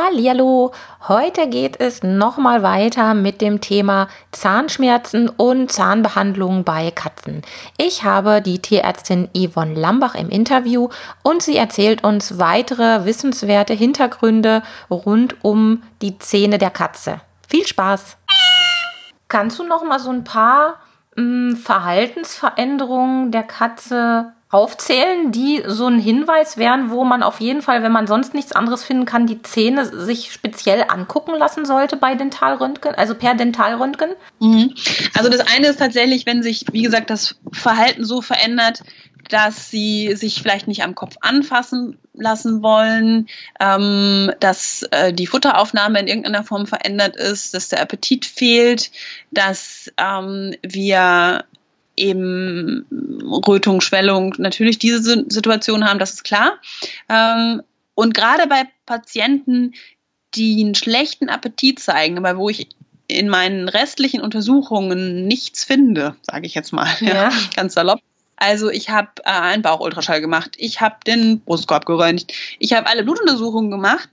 Hallihallo, heute geht es nochmal weiter mit dem Thema Zahnschmerzen und Zahnbehandlung bei Katzen. Ich habe die Tierärztin Yvonne Lambach im Interview und sie erzählt uns weitere wissenswerte Hintergründe rund um die Zähne der Katze. Viel Spaß! Kannst du noch mal so ein paar mh, hm, Verhaltensveränderungen der Katze aufzählen, die so ein Hinweis wären, wo man auf jeden Fall, wenn man sonst nichts anderes finden kann, die Zähne sich speziell angucken lassen sollte bei Dentalröntgen, also per Dentalröntgen? Mhm. Also das eine ist tatsächlich, wenn sich, wie gesagt, das Verhalten so verändert, dass sie sich vielleicht nicht am Kopf anfassen lassen wollen, ähm, dass äh, die Futteraufnahme in irgendeiner Form verändert ist, dass der Appetit fehlt, dass ähm, wir eben Rötung, Schwellung, natürlich diese Situation haben, das ist klar. Ähm, und gerade bei Patienten, die einen schlechten Appetit zeigen, aber wo ich in meinen restlichen Untersuchungen nichts finde, sage ich jetzt mal, ja. ganz salopp. Also ich habe äh, einen Bauchultraschall gemacht, ich habe den Brustkorb geröntgt, ich habe alle Blutuntersuchungen gemacht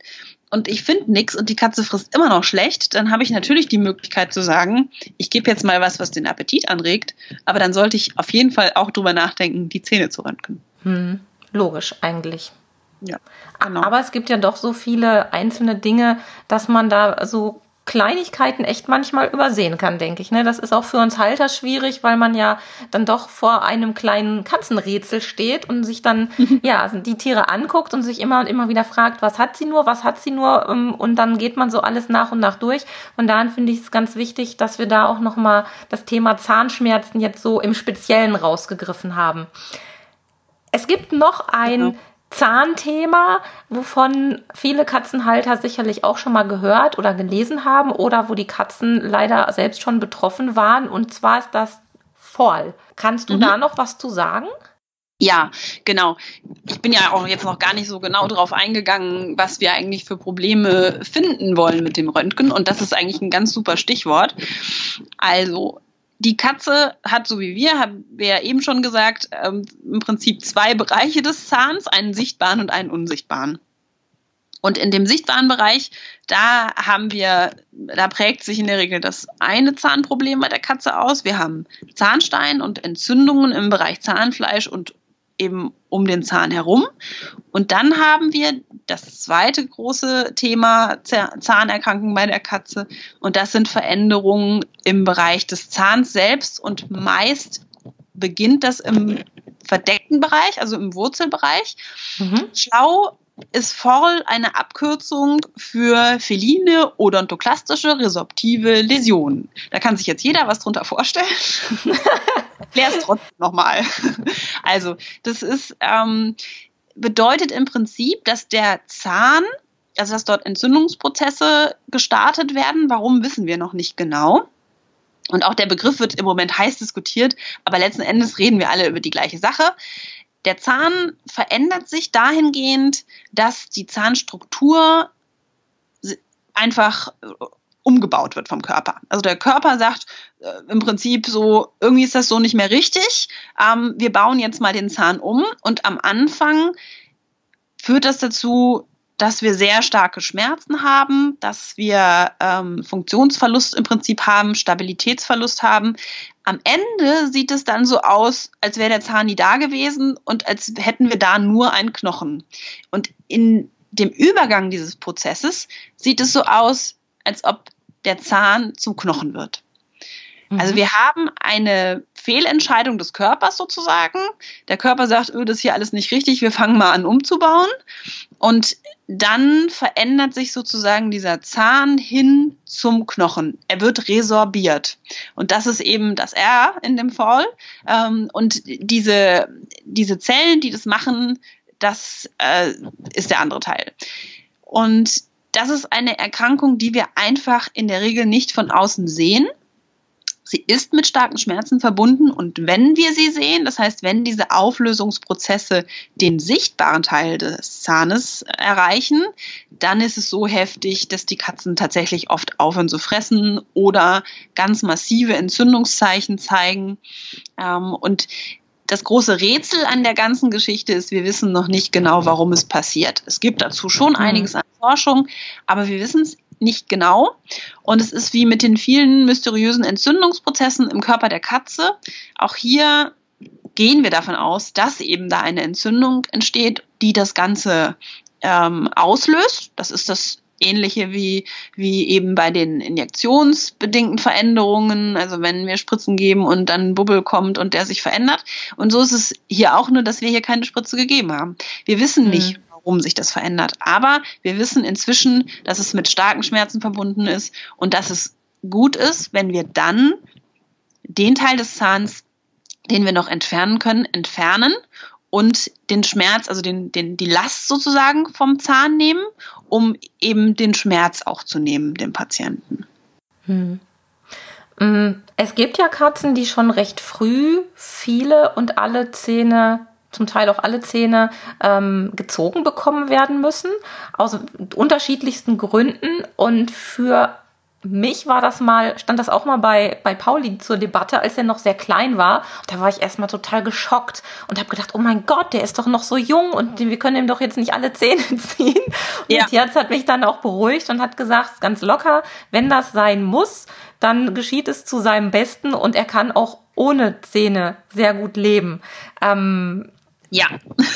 und ich finde nichts und die Katze frisst immer noch schlecht, dann habe ich natürlich die Möglichkeit zu sagen, ich gebe jetzt mal was, was den Appetit anregt, aber dann sollte ich auf jeden Fall auch drüber nachdenken, die Zähne zu röntgen. Hm, logisch eigentlich. Ja, genau. Aber es gibt ja doch so viele einzelne Dinge, dass man da so Kleinigkeiten echt manchmal übersehen kann, denke ich. Ne? Das ist auch für uns Halter schwierig, weil man ja dann doch vor einem kleinen Katzenrätsel steht und sich dann ja die Tiere anguckt und sich immer und immer wieder fragt, was hat sie nur, was hat sie nur ähm, und dann geht man so alles nach und nach durch. Und daran finde ich es ganz wichtig, dass wir da auch noch mal das Thema Zahnschmerzen jetzt so im Speziellen rausgegriffen haben. Es gibt noch ein genau. Zahnthema, wovon viele Katzenhalter sicherlich auch schon mal gehört oder gelesen haben oder wo die Katzen leider selbst schon betroffen waren. Und zwar ist das Fall. Kannst du mhm. da noch was zu sagen? Ja, genau. Ich bin ja auch jetzt noch gar nicht so genau darauf eingegangen, was wir eigentlich für Probleme finden wollen mit dem Röntgen. Und das ist eigentlich ein ganz super Stichwort. Also die Katze hat, so wie wir, haben wir ja eben schon gesagt, ähm, im Prinzip zwei Bereiche des Zahns, einen sichtbaren und einen unsichtbaren. Und in dem sichtbaren Bereich, da haben wir, da prägt sich in der Regel das eine Zahnproblem bei der Katze aus. Wir haben Zahnstein und Entzündungen im Bereich Zahnfleisch und eben um den Zahn herum. Und dann haben wir das zweite große Thema Zahnerkrankung bei der Katze. Und das sind Veränderungen im Bereich des Zahns selbst. Und meist beginnt das im verdeckten Bereich, also im Wurzelbereich. Mhm. Schlau ist voll eine Abkürzung für feline odontoklastische resorptive Läsionen. Da kann sich jetzt jeder was drunter vorstellen. Klär es trotzdem nochmal. Also, das ist, ähm, bedeutet im Prinzip, dass der Zahn, also dass dort Entzündungsprozesse gestartet werden. Warum wissen wir noch nicht genau. Und auch der Begriff wird im Moment heiß diskutiert, aber letzten Endes reden wir alle über die gleiche Sache. Der Zahn verändert sich dahingehend, dass die Zahnstruktur einfach äh, umgebaut wird vom Körper. Also der Körper sagt äh, im Prinzip so, irgendwie ist das so nicht mehr richtig. Ähm, wir bauen jetzt mal den Zahn um und am Anfang führt das dazu, dass wir sehr starke Schmerzen haben, dass wir ähm, Funktionsverlust im Prinzip haben, Stabilitätsverlust haben. Am Ende sieht es dann so aus, als wäre der Zahn nie da gewesen und als hätten wir da nur einen Knochen. Und in dem Übergang dieses Prozesses sieht es so aus, als ob der Zahn zum Knochen wird. Also mhm. wir haben eine Fehlentscheidung des Körpers sozusagen. Der Körper sagt, öh, das ist hier alles nicht richtig, wir fangen mal an umzubauen. Und dann verändert sich sozusagen dieser Zahn hin zum Knochen. Er wird resorbiert. Und das ist eben das R in dem Fall. Ähm, und diese, diese Zellen, die das machen, das äh, ist der andere Teil. Und das ist eine Erkrankung, die wir einfach in der Regel nicht von außen sehen Sie ist mit starken Schmerzen verbunden und wenn wir sie sehen, das heißt, wenn diese Auflösungsprozesse den sichtbaren Teil des Zahnes erreichen, dann ist es so heftig, dass die Katzen tatsächlich oft aufhören zu fressen oder ganz massive Entzündungszeichen zeigen. Ähm, und das große Rätsel an der ganzen Geschichte ist, wir wissen noch nicht genau, warum es passiert. Es gibt dazu schon mhm. einiges an Forschung, aber wir wissen es nicht genau. Und es ist wie mit den vielen mysteriösen Entzündungsprozessen im Körper der Katze. Auch hier gehen wir davon aus, dass eben da eine Entzündung entsteht, die das Ganze ähm, auslöst. Das ist das ähnliche wie, wie eben bei den injektionsbedingten Veränderungen, also wenn wir Spritzen geben und dann ein Bubbel kommt und der sich verändert. Und so ist es hier auch nur, dass wir hier keine Spritze gegeben haben. Wir wissen nicht, mhm warum sich das verändert. Aber wir wissen inzwischen, dass es mit starken Schmerzen verbunden ist und dass es gut ist, wenn wir dann den Teil des Zahns, den wir noch entfernen können, entfernen und den Schmerz, also den, den, die Last sozusagen vom Zahn nehmen, um eben den Schmerz auch zu nehmen, dem Patienten. Hm. Mm, es gibt ja Katzen, die schon recht früh viele und alle Zähne zum Teil auch alle Zähne ähm, gezogen bekommen werden müssen, aus unterschiedlichsten Gründen. Und für mich war das mal, stand das auch mal bei, bei Pauli zur Debatte, als er noch sehr klein war. Da war ich erstmal total geschockt und habe gedacht, oh mein Gott, der ist doch noch so jung und wir können ihm doch jetzt nicht alle Zähne ziehen. Und ja. die Tierarzt hat mich dann auch beruhigt und hat gesagt, ganz locker, wenn das sein muss, dann geschieht es zu seinem Besten und er kann auch ohne Zähne sehr gut leben. Ähm, ja.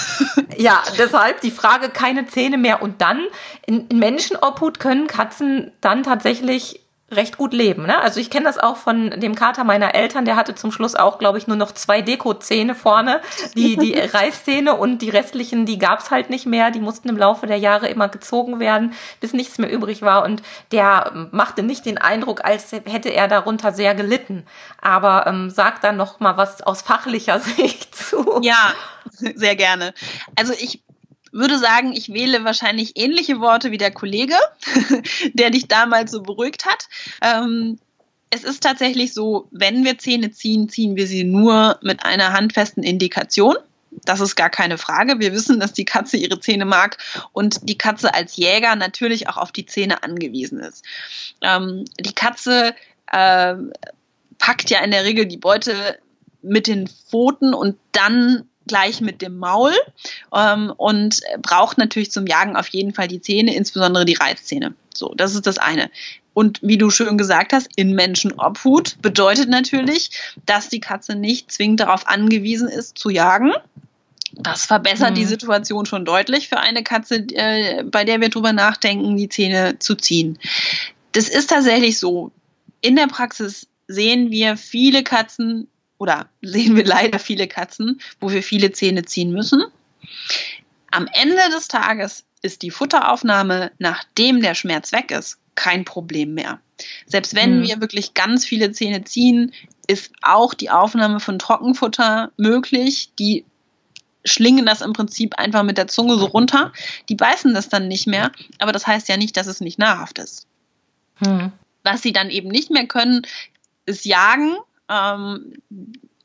ja, deshalb die Frage, keine Zähne mehr. Und dann, in, in Menschenobhut können Katzen dann tatsächlich recht gut leben. Ne? Also ich kenne das auch von dem Kater meiner Eltern, der hatte zum Schluss auch, glaube ich, nur noch zwei Dekozähne vorne, die, die Reißzähne und die restlichen, die gab's halt nicht mehr, die mussten im Laufe der Jahre immer gezogen werden, bis nichts mehr übrig war und der machte nicht den Eindruck, als hätte er darunter sehr gelitten, aber ähm, sagt dann noch mal was aus fachlicher Sicht zu. Ja, sehr gerne. Also ich würde sagen, ich wähle wahrscheinlich ähnliche Worte wie der Kollege, der dich damals so beruhigt hat. Ähm, es ist tatsächlich so, wenn wir Zähne ziehen, ziehen wir sie nur mit einer handfesten Indikation. Das ist gar keine Frage. Wir wissen, dass die Katze ihre Zähne mag und die Katze als Jäger natürlich auch auf die Zähne angewiesen ist. Ähm, die Katze äh, packt ja in der Regel die Beute mit den Pfoten und dann gleich mit dem Maul ähm, und braucht natürlich zum Jagen auf jeden Fall die Zähne, insbesondere die Reißzähne. So, das ist das eine. Und wie du schön gesagt hast, in Menschenobhut bedeutet natürlich, dass die Katze nicht zwingend darauf angewiesen ist, zu jagen. Das verbessert mhm. die Situation schon deutlich für eine Katze, äh, bei der wir drüber nachdenken, die Zähne zu ziehen. Das ist tatsächlich so. In der Praxis sehen wir viele Katzen, oder sehen wir leider viele Katzen, wo wir viele Zähne ziehen müssen. Am Ende des Tages ist die Futteraufnahme, nachdem der Schmerz weg ist, kein Problem mehr. Selbst wenn mhm. wir wirklich ganz viele Zähne ziehen, ist auch die Aufnahme von Trockenfutter möglich. Die schlingen das im Prinzip einfach mit der Zunge so runter. Die beißen das dann nicht mehr, aber das heißt ja nicht, dass es nicht nahrhaft ist. Mhm. Was sie dann eben nicht mehr können, ist jagen ähm,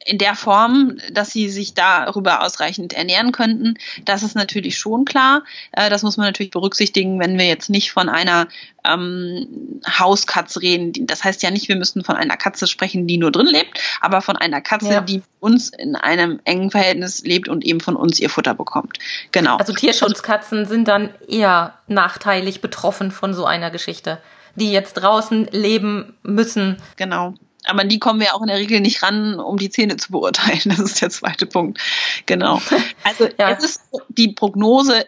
in der Form, dass sie sich darüber ausreichend ernähren könnten. Das ist natürlich schon klar. Äh, das muss man natürlich berücksichtigen, wenn wir jetzt nicht von einer ähm, Hauskatze reden. Das heißt ja nicht, wir müssen von einer Katze sprechen, die nur drin lebt, aber von einer Katze, ja. die uns in einem engen Verhältnis lebt und eben von uns ihr Futter bekommt. Genau. Also Tierschutzkatzen sind dann eher nachteilig betroffen von so einer Geschichte, die jetzt draußen leben müssen. Genau aber an die kommen wir auch in der Regel nicht ran, um die Zähne zu beurteilen. Das ist der zweite Punkt. Genau. Also ja. es ist die Prognose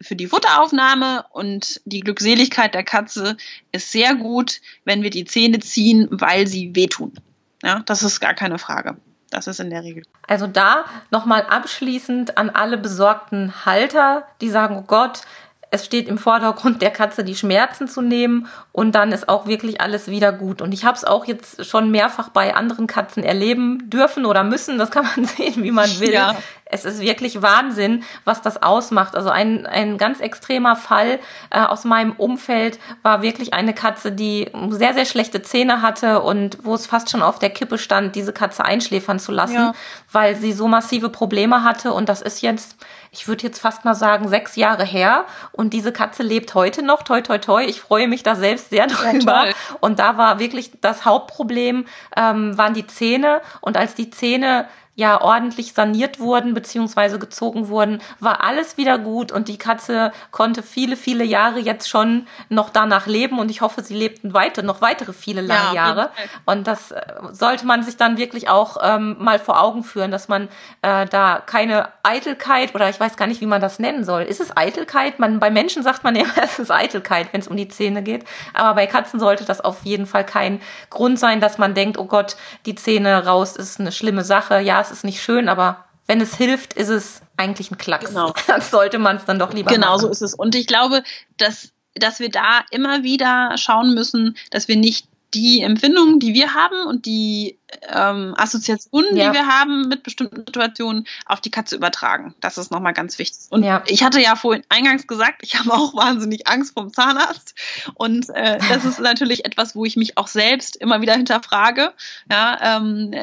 für die Futteraufnahme und die Glückseligkeit der Katze ist sehr gut, wenn wir die Zähne ziehen, weil sie wehtun. Ja, das ist gar keine Frage. Das ist in der Regel. Also da nochmal abschließend an alle besorgten Halter, die sagen, oh Gott, es steht im Vordergrund der Katze die Schmerzen zu nehmen und dann ist auch wirklich alles wieder gut. Und ich habe es auch jetzt schon mehrfach bei anderen Katzen erleben dürfen oder müssen, das kann man sehen, wie man will. Ja. Es ist wirklich Wahnsinn, was das ausmacht. Also ein, ein ganz extremer Fall äh, aus meinem Umfeld war wirklich eine Katze, die sehr, sehr schlechte Zähne hatte und wo es fast schon auf der Kippe stand, diese Katze einschläfern zu lassen, ja. weil sie so massive Probleme hatte. Und das ist jetzt ich würde jetzt fast mal sagen, sechs Jahre her. Und diese Katze lebt heute noch. Toi, toi, toi. Ich freue mich da selbst sehr drüber. Ja, und da war wirklich das Hauptproblem, ähm, waren die Zähne. Und als die Zähne ja ordentlich saniert wurden beziehungsweise gezogen wurden, war alles wieder gut und die Katze konnte viele, viele Jahre jetzt schon noch danach leben und ich hoffe, sie lebt weiter, noch weitere viele lange ja, Jahre. Und das äh, sollte man sich dann wirklich auch ähm, mal vor Augen führen, dass man äh, da keine Eitelkeit oder ich weiß gar nicht, wie man das nennen soll. Ist es Eitelkeit? Man, bei Menschen sagt man ja, es ist Eitelkeit, wenn es um die Zähne geht. Aber bei Katzen sollte das auf jeden Fall kein Grund sein, dass man denkt, oh Gott, die Zähne raus ist eine schlimme Sache. Ja, es ist nicht schön, aber wenn es hilft, ist es eigentlich ein Klacks. Genau. Dann sollte man es dann doch lieber genau machen. Genau so ist es. Und ich glaube, dass, dass wir da immer wieder schauen müssen, dass wir nicht die Empfindungen, die wir haben und die ähm, Assoziationen, ja. die wir haben mit bestimmten Situationen, auf die Katze übertragen. Das ist nochmal ganz wichtig. Und ja. ich hatte ja vorhin eingangs gesagt, ich habe auch wahnsinnig Angst vom Zahnarzt. Und äh, das ist natürlich etwas, wo ich mich auch selbst immer wieder hinterfrage. Ja, ähm,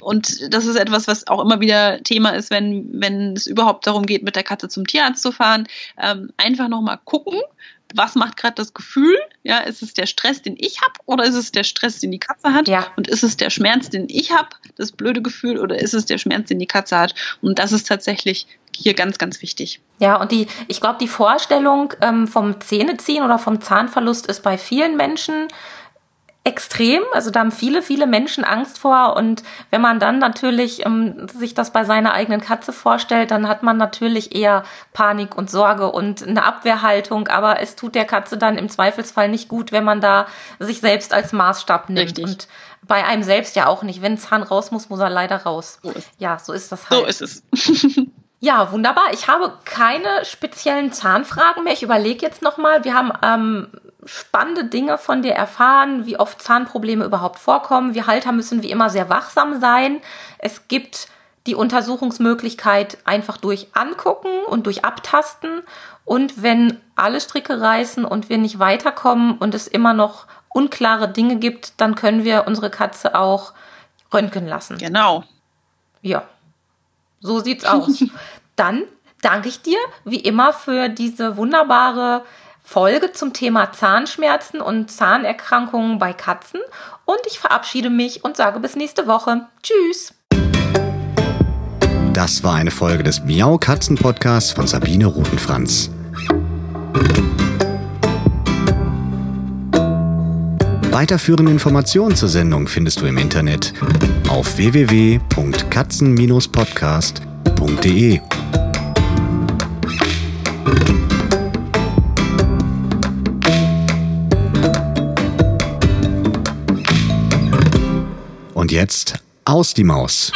und das ist etwas, was auch immer wieder Thema ist, wenn, wenn es überhaupt darum geht, mit der Katze zum Tierarzt zu fahren. Ähm, einfach nochmal gucken, was macht gerade das Gefühl? Ja, ist es der Stress, den ich habe, oder ist es der Stress, den die Katze hat? Ja. Und ist es der Schmerz, den ich habe, das blöde Gefühl, oder ist es der Schmerz, den die Katze hat? Und das ist tatsächlich hier ganz, ganz wichtig. Ja, und die, ich glaube, die Vorstellung ähm, vom Zähneziehen oder vom Zahnverlust ist bei vielen Menschen extrem. Also da haben viele, viele Menschen Angst vor. Und wenn man dann natürlich ähm, sich das bei seiner eigenen Katze vorstellt, dann hat man natürlich eher Panik und Sorge und eine Abwehrhaltung. Aber es tut der Katze dann im Zweifelsfall nicht gut, wenn man da sich selbst als Maßstab nimmt. Richtig. Und bei einem selbst ja auch nicht. Wenn ein Zahn raus muss, muss er leider raus. So ja, so ist das halt. So ist es. Ja, wunderbar. Ich habe keine speziellen Zahnfragen mehr. Ich überlege jetzt nochmal. Wir haben ähm, spannende Dinge von dir erfahren, wie oft Zahnprobleme überhaupt vorkommen. Wir Halter müssen wie immer sehr wachsam sein. Es gibt die Untersuchungsmöglichkeit einfach durch Angucken und durch Abtasten. Und wenn alle Stricke reißen und wir nicht weiterkommen und es immer noch unklare Dinge gibt, dann können wir unsere Katze auch röntgen lassen. Genau. Ja, so sieht's aus. dann danke ich dir wie immer für diese wunderbare Folge zum Thema Zahnschmerzen und Zahnerkrankungen bei Katzen und ich verabschiede mich und sage bis nächste Woche. Tschüss. Das war eine Folge des Miau Katzen Podcasts von Sabine Rutenfranz. Weiterführende Informationen zur Sendung findest du im Internet auf www.katzen-podcast.de. jetzt aus die Maus.